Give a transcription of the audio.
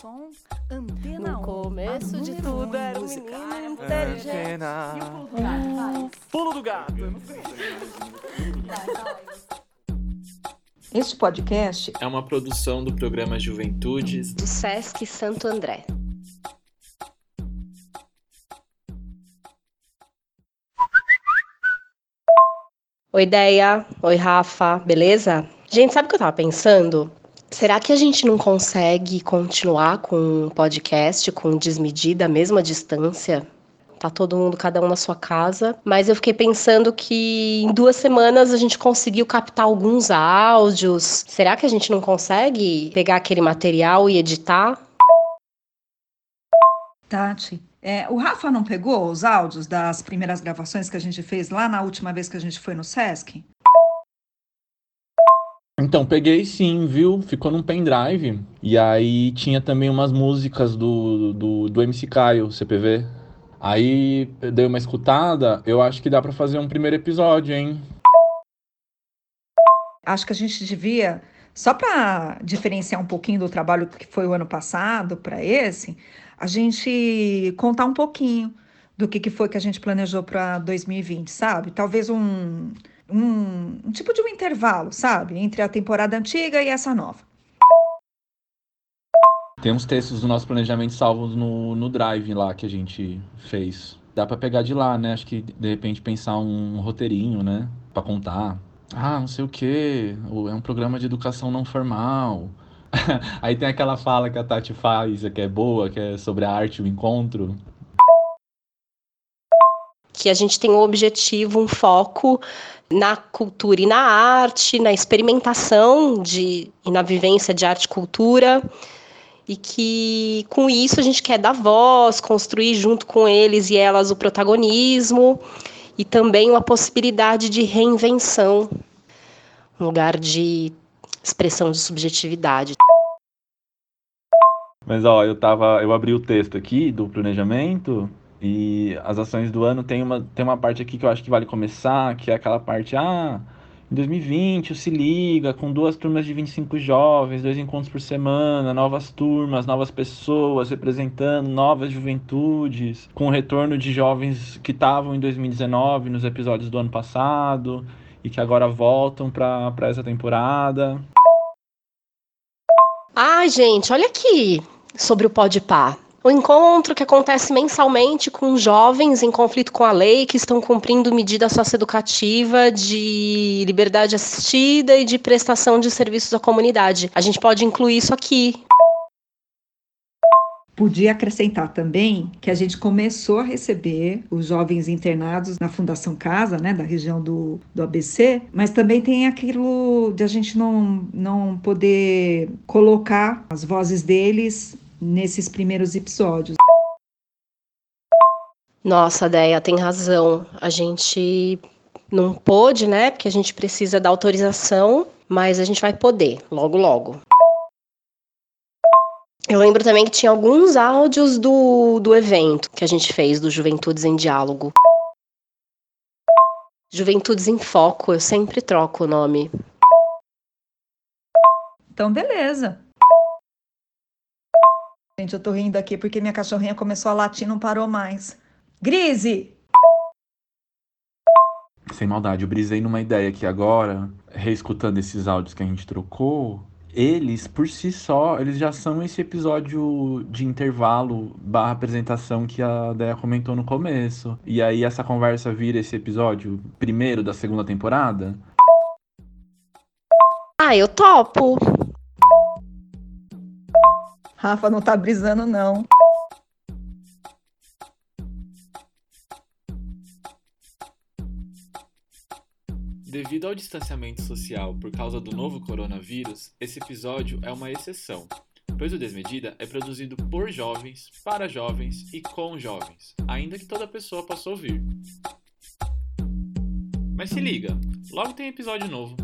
som, antena No começo de tudo um era um música. menino É, inteligente. Pulo do gato. Este podcast É uma produção do programa Juventudes Do Sesc Santo André. Oi, Deia. Oi, Rafa. Beleza? Gente, sabe o que eu tava pensando? Será que a gente não consegue continuar com o podcast com desmedida, a mesma distância? Tá todo mundo, cada um na sua casa. Mas eu fiquei pensando que em duas semanas a gente conseguiu captar alguns áudios. Será que a gente não consegue pegar aquele material e editar? Tati, é, o Rafa não pegou os áudios das primeiras gravações que a gente fez lá na última vez que a gente foi no Sesc? Então, peguei sim, viu? Ficou num pendrive. E aí tinha também umas músicas do, do, do MC Caio, CPV. Aí dei uma escutada, eu acho que dá pra fazer um primeiro episódio, hein? Acho que a gente devia, só para diferenciar um pouquinho do trabalho que foi o ano passado para esse, a gente contar um pouquinho do que, que foi que a gente planejou para 2020, sabe? Talvez um, um, um tipo de um intervalo, sabe? Entre a temporada antiga e essa nova. Tem uns textos do nosso planejamento salvos no, no Drive lá que a gente fez. Dá pra pegar de lá, né? Acho que de repente pensar um roteirinho, né? Pra contar. Ah, não sei o quê. ou É um programa de educação não formal. Aí tem aquela fala que a Tati faz, que é boa, que é sobre a arte e o encontro. que a gente tem um objetivo, um foco na cultura e na arte, na experimentação de, e na vivência de arte e cultura, e que com isso a gente quer dar voz, construir junto com eles e elas o protagonismo e também uma possibilidade de reinvenção, um lugar de expressão de subjetividade. Mas ó, eu tava, eu abri o texto aqui do planejamento e as ações do ano tem uma, tem uma parte aqui que eu acho que vale começar, que é aquela parte, ah, em 2020 o Se Liga, com duas turmas de 25 jovens, dois encontros por semana, novas turmas, novas pessoas representando novas juventudes, com o retorno de jovens que estavam em 2019 nos episódios do ano passado e que agora voltam para essa temporada. Ai, gente, olha aqui sobre o Podpah. O encontro que acontece mensalmente com jovens em conflito com a lei que estão cumprindo medida socioeducativa de liberdade assistida e de prestação de serviços à comunidade. A gente pode incluir isso aqui. Podia acrescentar também que a gente começou a receber os jovens internados na Fundação Casa, né, da região do, do ABC, mas também tem aquilo de a gente não, não poder colocar as vozes deles nesses primeiros episódios. Nossa, Deia, tem razão. A gente não pôde, né? Porque a gente precisa da autorização, mas a gente vai poder, logo, logo. Eu lembro também que tinha alguns áudios do, do evento que a gente fez, do Juventudes em Diálogo. Juventudes em Foco, eu sempre troco o nome. Então, beleza. Gente, eu tô rindo aqui porque minha cachorrinha começou a latir e não parou mais. Grise! Sem maldade, eu brisei numa ideia aqui agora, reescutando esses áudios que a gente trocou. Eles, por si só, eles já são esse episódio de intervalo barra apresentação que a Deia comentou no começo. E aí essa conversa vira esse episódio primeiro da segunda temporada. Ah, eu topo. Rafa não tá brisando, não. Devido ao distanciamento social por causa do novo coronavírus, esse episódio é uma exceção, pois o Desmedida é produzido por jovens, para jovens e com jovens, ainda que toda pessoa possa ouvir. Mas se liga, logo tem episódio novo.